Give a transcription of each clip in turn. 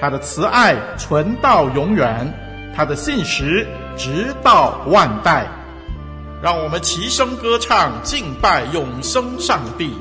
他的慈爱存到永远，他的信实直到万代。让我们齐声歌唱，敬拜永生上帝。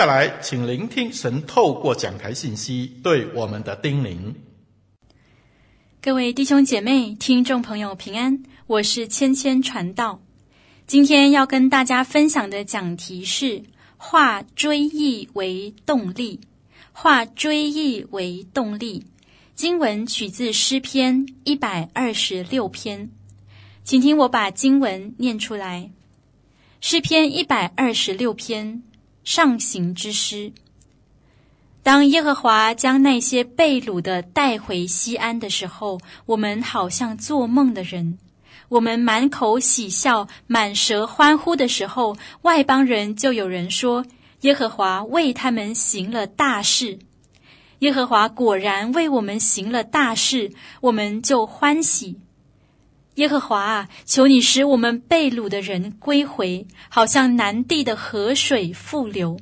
下来请聆听神透过讲台信息对我们的叮咛。各位弟兄姐妹、听众朋友平安，我是芊芊传道。今天要跟大家分享的讲题是化追忆为动力，化追忆为动力。经文取自诗篇一百二十六篇，请听我把经文念出来。诗篇一百二十六篇，上行之诗。当耶和华将那些被掳的带回西安的时候，我们好像做梦的人；我们满口喜笑、满舌欢呼的时候，外邦人就有人说：耶和华为他们行了大事。耶和华果然为我们行了大事，我们就欢喜。耶和华啊，求你使我们被掳的人归回，好像南地的河水复流。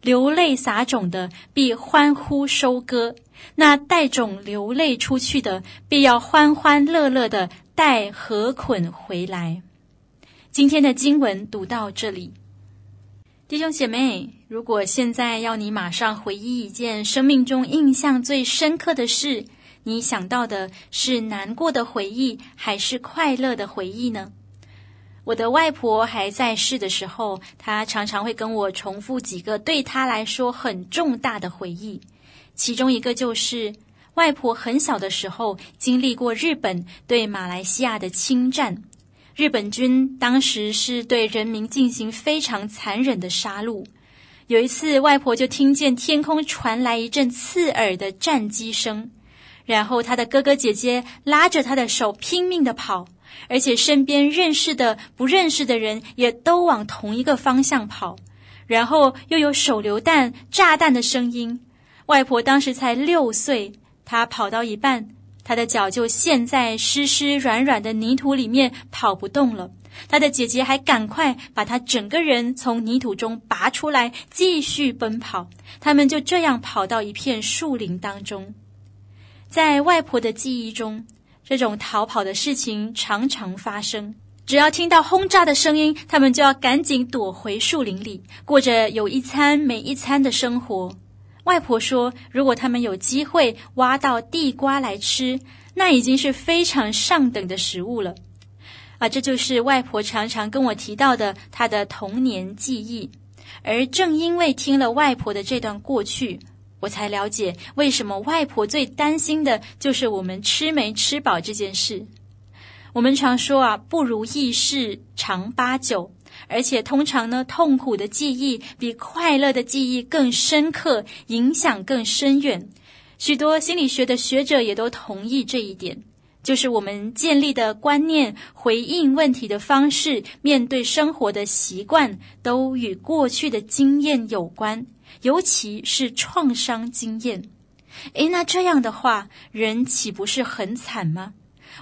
流泪撒种的必欢呼收割，那带种流泪出去的必要欢欢乐乐的带禾捆回来。今天的经文读到这里，弟兄姐妹，如果现在要你马上回忆一件生命中印象最深刻的事，你想到的是难过的回忆，还是快乐的回忆呢？我的外婆还在世的时候，她常常会跟我重复几个对她来说很重大的回忆，其中一个就是外婆很小的时候经历过日本对马来西亚的侵占，日本军当时是对人民进行非常残忍的杀戮。有一次，外婆就听见天空传来一阵刺耳的战机声。然后他的哥哥姐姐拉着他的手拼命地跑，而且身边认识的、不认识的人也都往同一个方向跑。然后又有手榴弹、炸弹的声音。外婆当时才六岁，她跑到一半，她的脚就陷在湿湿软软的泥土里面，跑不动了。她的姐姐还赶快把她整个人从泥土中拔出来，继续奔跑。他们就这样跑到一片树林当中。在外婆的记忆中，这种逃跑的事情常常发生。只要听到轰炸的声音，他们就要赶紧躲回树林里，过着有一餐没一餐的生活。外婆说，如果他们有机会挖到地瓜来吃，那已经是非常上等的食物了。啊，这就是外婆常常跟我提到的她的童年记忆。而正因为听了外婆的这段过去，我才了解为什么外婆最担心的就是我们吃没吃饱这件事。我们常说啊，不如意事常八九，而且通常呢，痛苦的记忆比快乐的记忆更深刻，影响更深远。许多心理学的学者也都同意这一点，就是我们建立的观念、回应问题的方式、面对生活的习惯，都与过去的经验有关。尤其是创伤经验，诶，那这样的话，人岂不是很惨吗？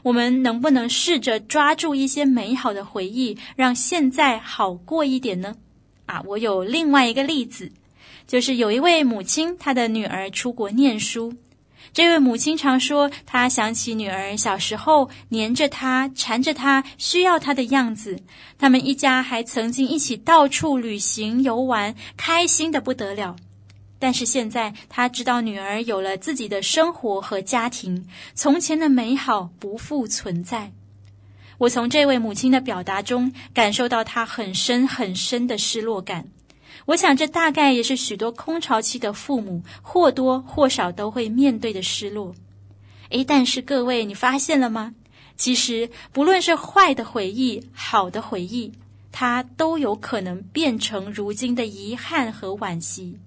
我们能不能试着抓住一些美好的回忆，让现在好过一点呢？啊，我有另外一个例子，就是有一位母亲，她的女儿出国念书。这位母亲常说，她想起女儿小时候黏着她、缠着她、需要她的样子。他们一家还曾经一起到处旅行游玩，开心的不得了。但是现在，她知道女儿有了自己的生活和家庭，从前的美好不复存在。我从这位母亲的表达中，感受到她很深很深的失落感。我想，这大概也是许多空巢期的父母或多或少都会面对的失落。诶，但是各位，你发现了吗？其实，不论是坏的回忆、好的回忆，它都有可能变成如今的遗憾和惋惜。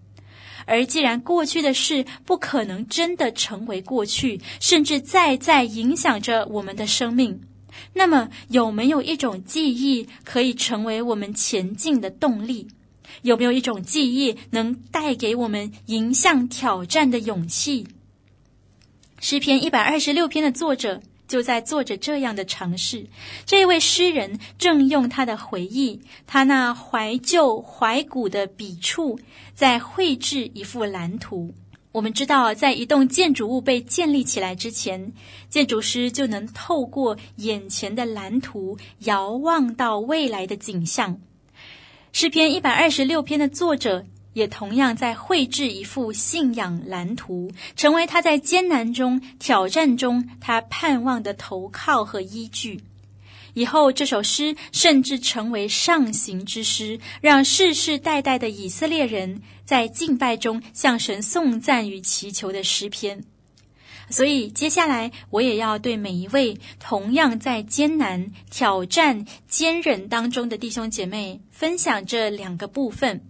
而既然过去的事不可能真的成为过去，甚至再再影响着我们的生命，那么有没有一种记忆可以成为我们前进的动力？有没有一种记忆能带给我们迎向挑战的勇气？诗篇一百二十六篇的作者就在做着这样的尝试。这位诗人正用他的回忆，他那怀旧怀古的笔触，在绘制一幅蓝图。我们知道，在一栋建筑物被建立起来之前，建筑师就能透过眼前的蓝图，遥望到未来的景象。诗篇一百二十六篇的作者也同样在绘制一幅信仰蓝图，成为他在艰难中、挑战中他盼望的投靠和依据。以后，这首诗甚至成为上行之诗，让世世代代的以色列人在敬拜中向神颂赞与祈求的诗篇。所以，接下来我也要对每一位同样在艰难、挑战、坚忍当中的弟兄姐妹分享这两个部分。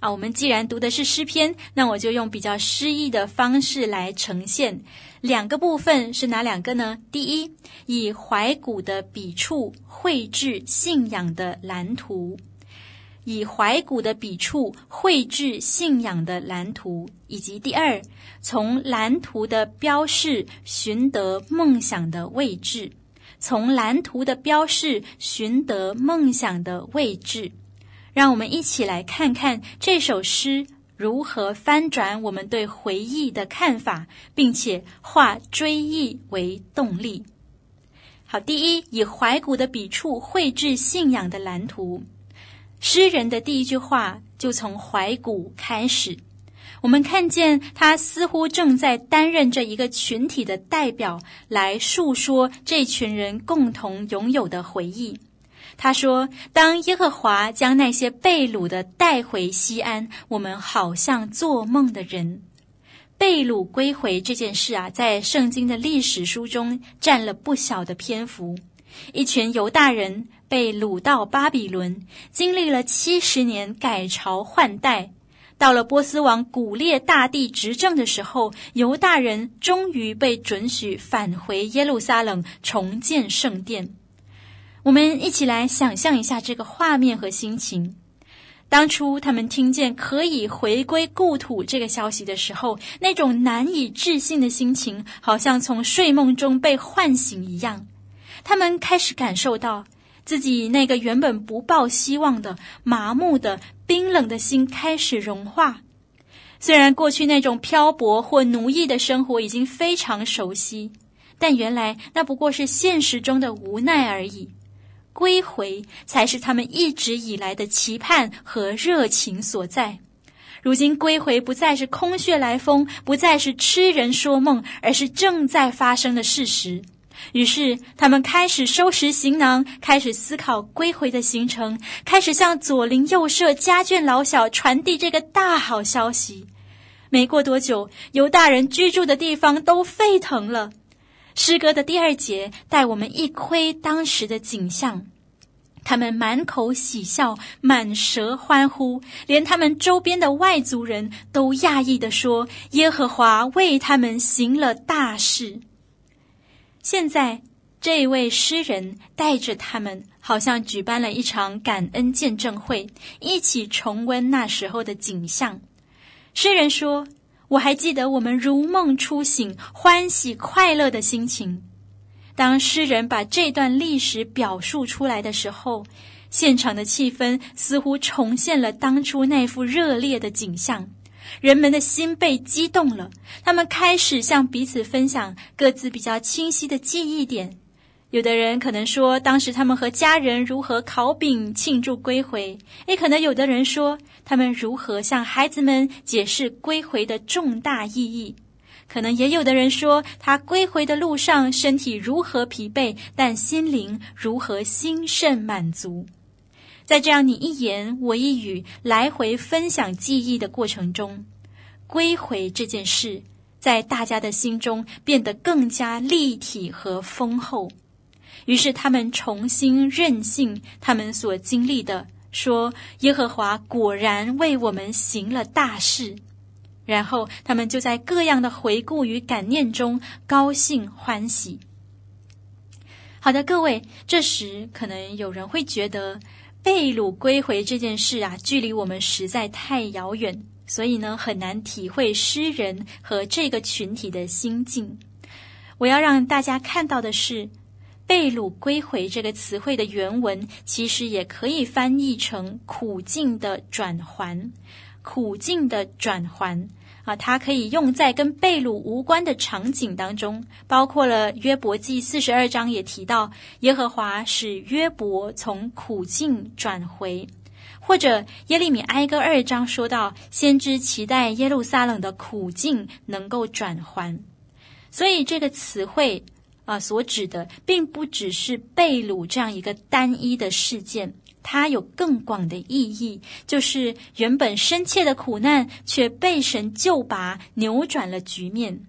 啊，我们既然读的是诗篇，那我就用比较诗意的方式来呈现。两个部分是哪两个呢？第一，以怀古的笔触绘制信仰的蓝图；以怀古的笔触绘制信仰的蓝图，以及第二，从蓝图的标示寻得梦想的位置；从蓝图的标示寻得梦想的位置。让我们一起来看看这首诗如何翻转我们对回忆的看法，并且化追忆为动力。好，第一，以怀古的笔触绘制信仰的蓝图。诗人的第一句话就从怀古开始。我们看见他似乎正在担任着一个群体的代表，来述说这群人共同拥有的回忆。他说：“当耶和华将那些被掳的带回西安，我们好像做梦的人。被掳归回这件事啊，在圣经的历史书中占了不小的篇幅。一群犹大人被掳到巴比伦，经历了七十年改朝换代，到了波斯王古列大帝执政的时候，犹大人终于被准许返回耶路撒冷，重建圣殿。”我们一起来想象一下这个画面和心情。当初他们听见可以回归故土这个消息的时候，那种难以置信的心情，好像从睡梦中被唤醒一样。他们开始感受到自己那个原本不抱希望的、麻木的、冰冷的心开始融化。虽然过去那种漂泊或奴役的生活已经非常熟悉，但原来那不过是现实中的无奈而已。归回才是他们一直以来的期盼和热情所在。如今归回不再是空穴来风，不再是痴人说梦，而是正在发生的事实。于是他们开始收拾行囊，开始思考归回的行程，开始向左邻右舍、家眷老小传递这个大好消息。没过多久，犹大人居住的地方都沸腾了。诗歌的第二节带我们一窥当时的景象，他们满口喜笑，满舌欢呼，连他们周边的外族人都讶异地说：“耶和华为他们行了大事。”现在，这位诗人带着他们，好像举办了一场感恩见证会，一起重温那时候的景象。诗人说。我还记得我们如梦初醒、欢喜快乐的心情。当诗人把这段历史表述出来的时候，现场的气氛似乎重现了当初那幅热烈的景象。人们的心被激动了，他们开始向彼此分享各自比较清晰的记忆点。有的人可能说，当时他们和家人如何烤饼庆祝归回；也可能有的人说，他们如何向孩子们解释归回的重大意义。可能也有的人说，他归回的路上身体如何疲惫，但心灵如何兴盛满足。在这样你一言我一语来回分享记忆的过程中，归回这件事在大家的心中变得更加立体和丰厚。于是他们重新任性他们所经历的，说耶和华果然为我们行了大事。然后他们就在各样的回顾与感念中高兴欢喜。好的，各位，这时可能有人会觉得被掳归回这件事啊，距离我们实在太遥远，所以呢，很难体会诗人和这个群体的心境。我要让大家看到的是。被掳归回这个词汇的原文，其实也可以翻译成苦境的转环，苦境的转环啊，它可以用在跟被掳无关的场景当中，包括了约伯记四十二章也提到，耶和华使约伯从苦境转回，或者耶利米哀歌二章说到，先知期待耶路撒冷的苦境能够转还。所以这个词汇啊，所指的并不只是被掳这样一个单一的事件。它有更广的意义，就是原本深切的苦难却被神救拔，扭转了局面。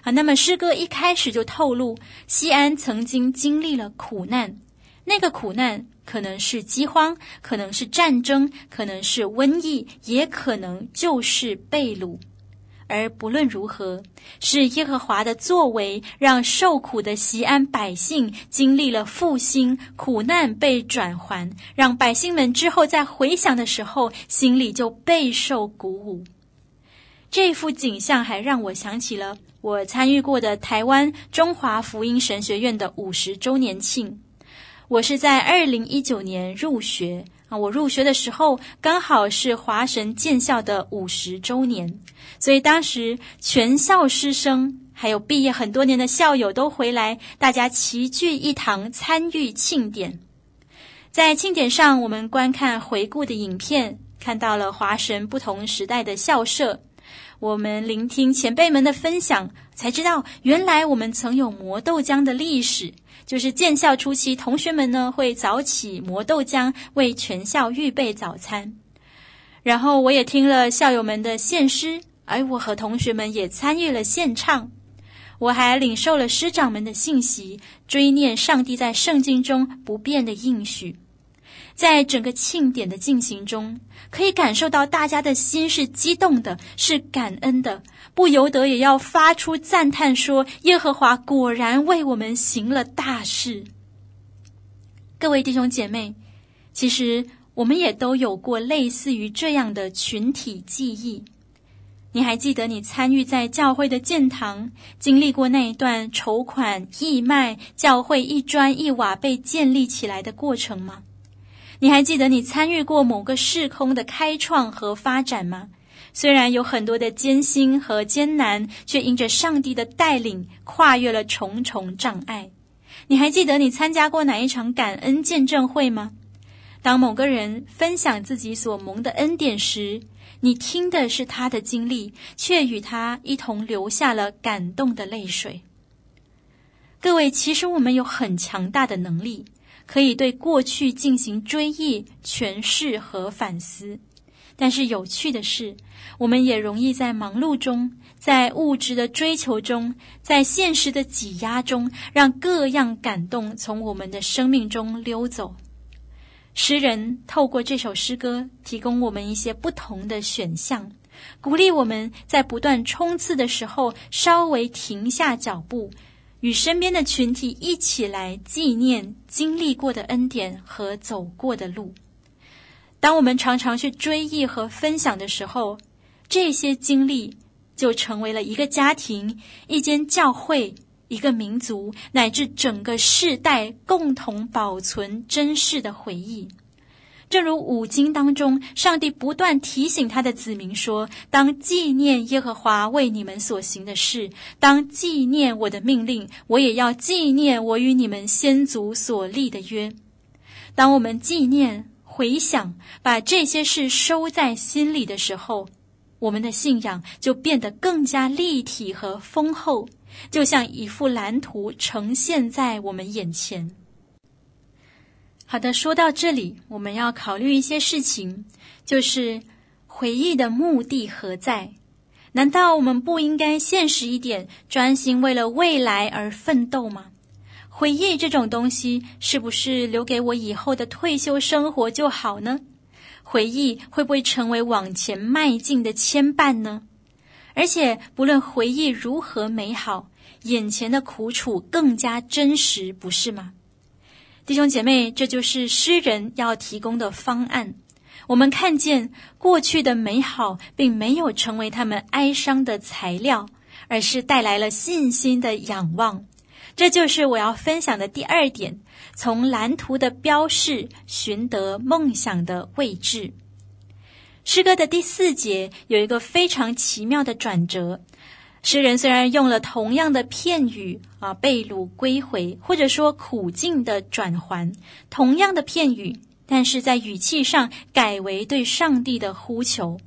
啊，那么诗歌一开始就透露，西安曾经经历了苦难，那个苦难可能是饥荒，可能是战争，可能是瘟疫，也可能就是被掳。而不论如何，是耶和华的作为，让受苦的西安百姓经历了复兴，苦难被转还，让百姓们之后在回想的时候，心里就备受鼓舞。这幅景象还让我想起了我参与过的台湾中华福音神学院的五十周年庆。我是在二零一九年入学。我入学的时候刚好是华神建校的五十周年，所以当时全校师生还有毕业很多年的校友都回来，大家齐聚一堂参与庆典。在庆典上，我们观看回顾的影片，看到了华神不同时代的校舍。我们聆听前辈们的分享，才知道原来我们曾有磨豆浆的历史。就是建校初期，同学们呢会早起磨豆浆，为全校预备早餐。然后我也听了校友们的献诗，而我和同学们也参与了献唱。我还领受了师长们的信息，追念上帝在圣经中不变的应许。在整个庆典的进行中，可以感受到大家的心是激动的，是感恩的，不由得也要发出赞叹说：“耶和华果然为我们行了大事。”各位弟兄姐妹，其实我们也都有过类似于这样的群体记忆。你还记得你参与在教会的建堂，经历过那一段筹款义卖、教会一砖一瓦被建立起来的过程吗？你还记得你参与过某个时空的开创和发展吗？虽然有很多的艰辛和艰难，却因着上帝的带领，跨越了重重障碍。你还记得你参加过哪一场感恩见证会吗？当某个人分享自己所蒙的恩典时，你听的是他的经历，却与他一同流下了感动的泪水。各位，其实我们有很强大的能力。可以对过去进行追忆、诠释和反思，但是有趣的是，我们也容易在忙碌中、在物质的追求中、在现实的挤压中，让各样感动从我们的生命中溜走。诗人透过这首诗歌，提供我们一些不同的选项，鼓励我们在不断冲刺的时候，稍微停下脚步。与身边的群体一起来纪念经历过的恩典和走过的路。当我们常常去追忆和分享的时候，这些经历就成为了一个家庭、一间教会、一个民族，乃至整个世代共同保存珍视的回忆。正如五经当中，上帝不断提醒他的子民说：“当纪念耶和华为你们所行的事，当纪念我的命令，我也要纪念我与你们先祖所立的约。”当我们纪念、回想，把这些事收在心里的时候，我们的信仰就变得更加立体和丰厚，就像一幅蓝图呈现在我们眼前。好的，说到这里，我们要考虑一些事情，就是回忆的目的何在？难道我们不应该现实一点，专心为了未来而奋斗吗？回忆这种东西，是不是留给我以后的退休生活就好呢？回忆会不会成为往前迈进的牵绊呢？而且，不论回忆如何美好，眼前的苦楚更加真实，不是吗？弟兄姐妹，这就是诗人要提供的方案。我们看见过去的美好，并没有成为他们哀伤的材料，而是带来了信心的仰望。这就是我要分享的第二点：从蓝图的标示寻得梦想的位置。诗歌的第四节有一个非常奇妙的转折。诗人虽然用了同样的片语啊，被掳归回，或者说苦境的转还，同样的片语，但是在语气上改为对上帝的呼求。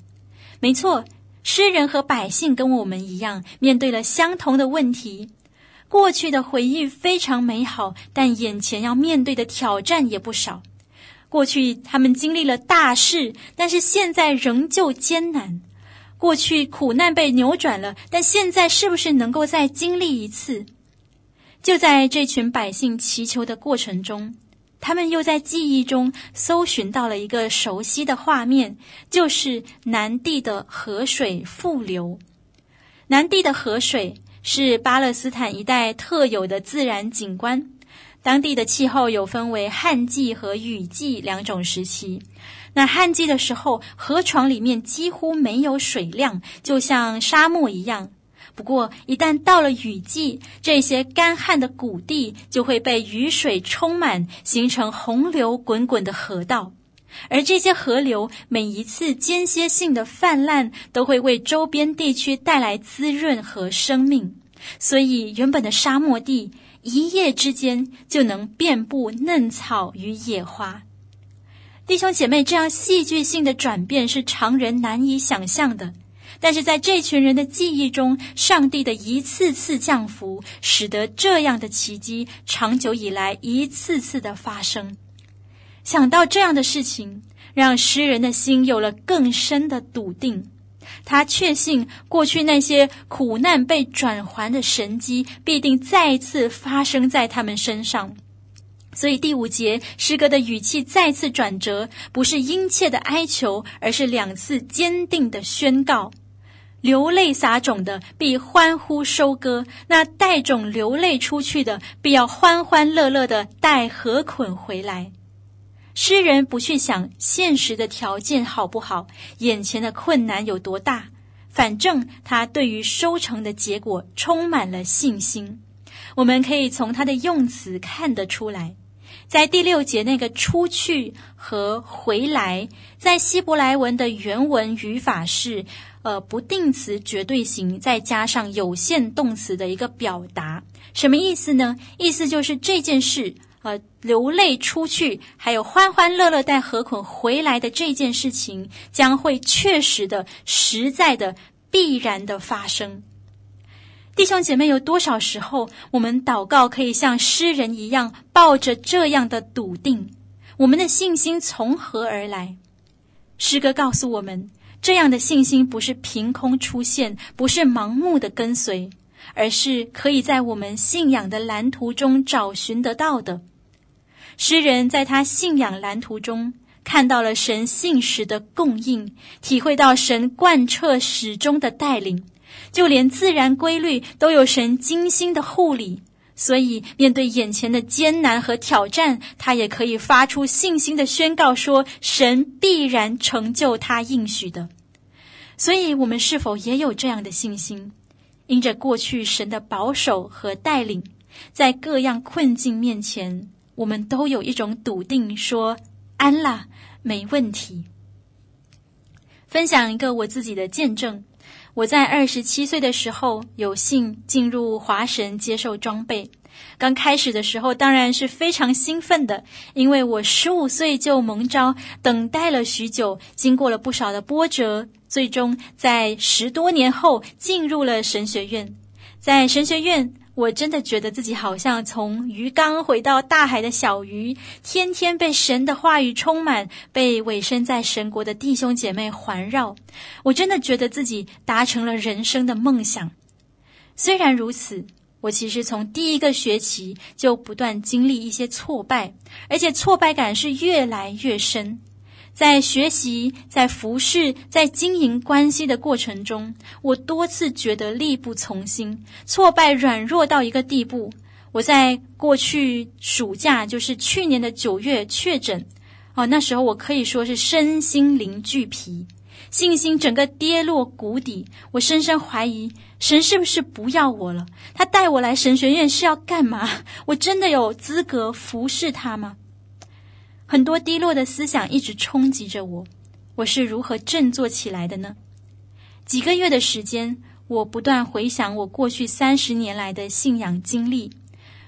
没错，诗人和百姓跟我们一样，面对了相同的问题。过去的回忆非常美好，但眼前要面对的挑战也不少。过去他们经历了大事，但是现在仍旧艰难。过去苦难被扭转了，但现在是不是能够再经历一次？就在这群百姓祈求的过程中，他们又在记忆中搜寻到了一个熟悉的画面，就是南地的河水复流。南地的河水是巴勒斯坦一带特有的自然景观，当地的气候有分为旱季和雨季两种时期。那旱季的时候，河床里面几乎没有水量，就像沙漠一样。不过，一旦到了雨季，这些干旱的谷地就会被雨水充满，形成洪流滚滚的河道。而这些河流每一次间歇性的泛滥，都会为周边地区带来滋润和生命。所以，原本的沙漠地一夜之间就能遍布嫩草与野花。弟兄姐妹，这样戏剧性的转变是常人难以想象的。但是在这群人的记忆中，上帝的一次次降福，使得这样的奇迹长久以来一次次的发生。想到这样的事情，让诗人的心有了更深的笃定。他确信过去那些苦难被转还的神迹，必定再次发生在他们身上。所以第五节诗歌的语气再次转折，不是殷切的哀求，而是两次坚定的宣告：流泪撒种的必欢呼收割，那带种流泪出去的必要欢欢乐乐的带禾捆回来。诗人不去想现实的条件好不好，眼前的困难有多大，反正他对于收成的结果充满了信心。我们可以从他的用词看得出来。在第六节那个“出去”和“回来”，在希伯来文的原文语法是，呃，不定词绝对型，再加上有限动词的一个表达。什么意思呢？意思就是这件事，呃，流泪出去，还有欢欢乐乐带何捆回来的这件事情，将会确实的、实在的、必然的发生。弟兄姐妹，有多少时候我们祷告可以像诗人一样，抱着这样的笃定？我们的信心从何而来？诗歌告诉我们，这样的信心不是凭空出现，不是盲目的跟随，而是可以在我们信仰的蓝图中找寻得到的。诗人在他信仰蓝图中看到了神信实的供应，体会到神贯彻始终的带领。就连自然规律都有神精心的护理，所以面对眼前的艰难和挑战，他也可以发出信心的宣告说：神必然成就他应许的。所以，我们是否也有这样的信心？因着过去神的保守和带领，在各样困境面前，我们都有一种笃定说，安啦，没问题。分享一个我自己的见证。我在二十七岁的时候有幸进入华神接受装备。刚开始的时候当然是非常兴奋的，因为我十五岁就蒙召，等待了许久，经过了不少的波折，最终在十多年后进入了神学院。在神学院，我真的觉得自己好像从鱼缸回到大海的小鱼，天天被神的话语充满，被委身在神国的弟兄姐妹环绕。我真的觉得自己达成了人生的梦想。虽然如此，我其实从第一个学期就不断经历一些挫败，而且挫败感是越来越深。在学习、在服侍、在经营关系的过程中，我多次觉得力不从心，挫败软弱到一个地步。我在过去暑假，就是去年的九月确诊，哦，那时候我可以说是身心灵俱疲，信心整个跌落谷底。我深深怀疑神是不是不要我了？他带我来神学院是要干嘛？我真的有资格服侍他吗？很多低落的思想一直冲击着我，我是如何振作起来的呢？几个月的时间，我不断回想我过去三十年来的信仰经历，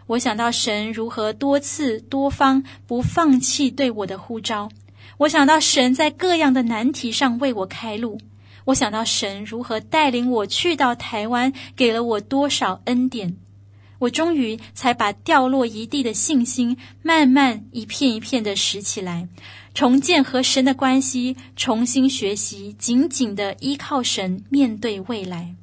我想到神如何多次多方不放弃对我的呼召，我想到神在各样的难题上为我开路，我想到神如何带领我去到台湾，给了我多少恩典。我终于才把掉落一地的信心，慢慢一片一片的拾起来，重建和神的关系，重新学习，紧紧的依靠神，面对未来。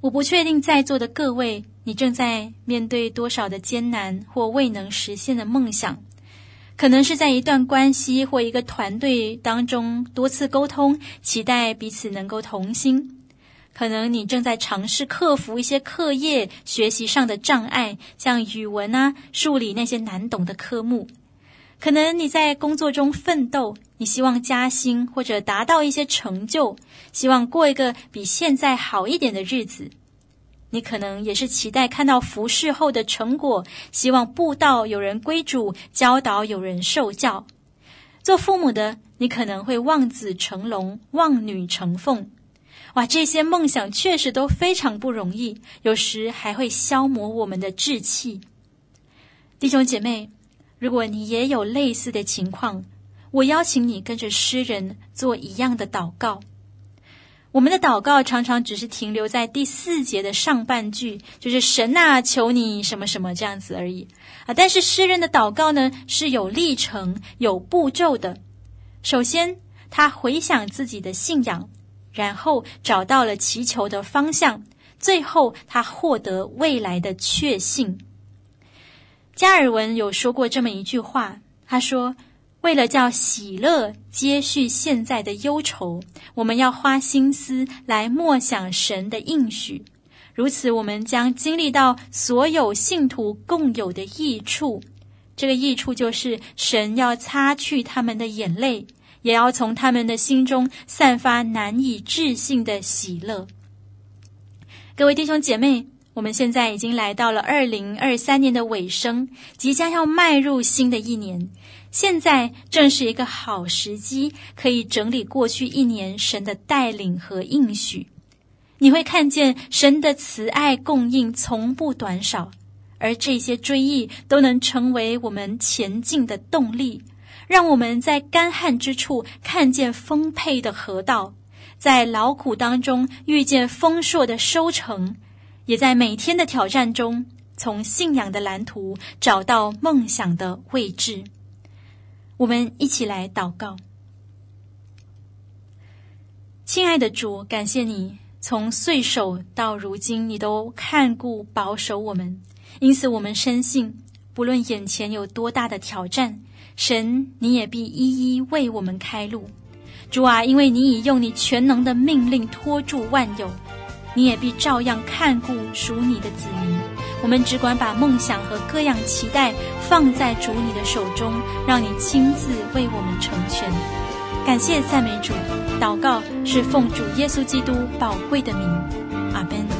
我不确定在座的各位，你正在面对多少的艰难或未能实现的梦想，可能是在一段关系或一个团队当中多次沟通，期待彼此能够同心。可能你正在尝试克服一些课业学习上的障碍，像语文啊、数理那些难懂的科目。可能你在工作中奋斗，你希望加薪或者达到一些成就，希望过一个比现在好一点的日子。你可能也是期待看到服侍后的成果，希望布道有人归主，教导有人受教。做父母的，你可能会望子成龙，望女成凤。哇，这些梦想确实都非常不容易，有时还会消磨我们的志气。弟兄姐妹，如果你也有类似的情况，我邀请你跟着诗人做一样的祷告。我们的祷告常常只是停留在第四节的上半句，就是“神啊，求你什么什么”这样子而已啊。但是诗人的祷告呢，是有历程、有步骤的。首先，他回想自己的信仰。然后找到了祈求的方向，最后他获得未来的确信。加尔文有说过这么一句话，他说：“为了叫喜乐接续现在的忧愁，我们要花心思来默想神的应许。如此，我们将经历到所有信徒共有的益处。这个益处就是神要擦去他们的眼泪。”也要从他们的心中散发难以置信的喜乐。各位弟兄姐妹，我们现在已经来到了二零二三年的尾声，即将要迈入新的一年。现在正是一个好时机，可以整理过去一年神的带领和应许。你会看见神的慈爱供应从不短少，而这些追忆都能成为我们前进的动力。让我们在干旱之处看见丰沛的河道，在劳苦当中遇见丰硕的收成，也在每天的挑战中，从信仰的蓝图找到梦想的位置。我们一起来祷告。亲爱的主，感谢你从岁首到如今，你都看顾保守我们，因此我们深信，不论眼前有多大的挑战。神，你也必一一为我们开路。主啊，因为你已用你全能的命令托住万有，你也必照样看顾属你的子民。我们只管把梦想和各样期待放在主你的手中，让你亲自为我们成全。感谢赞美主，祷告是奉主耶稣基督宝贵的名，阿门。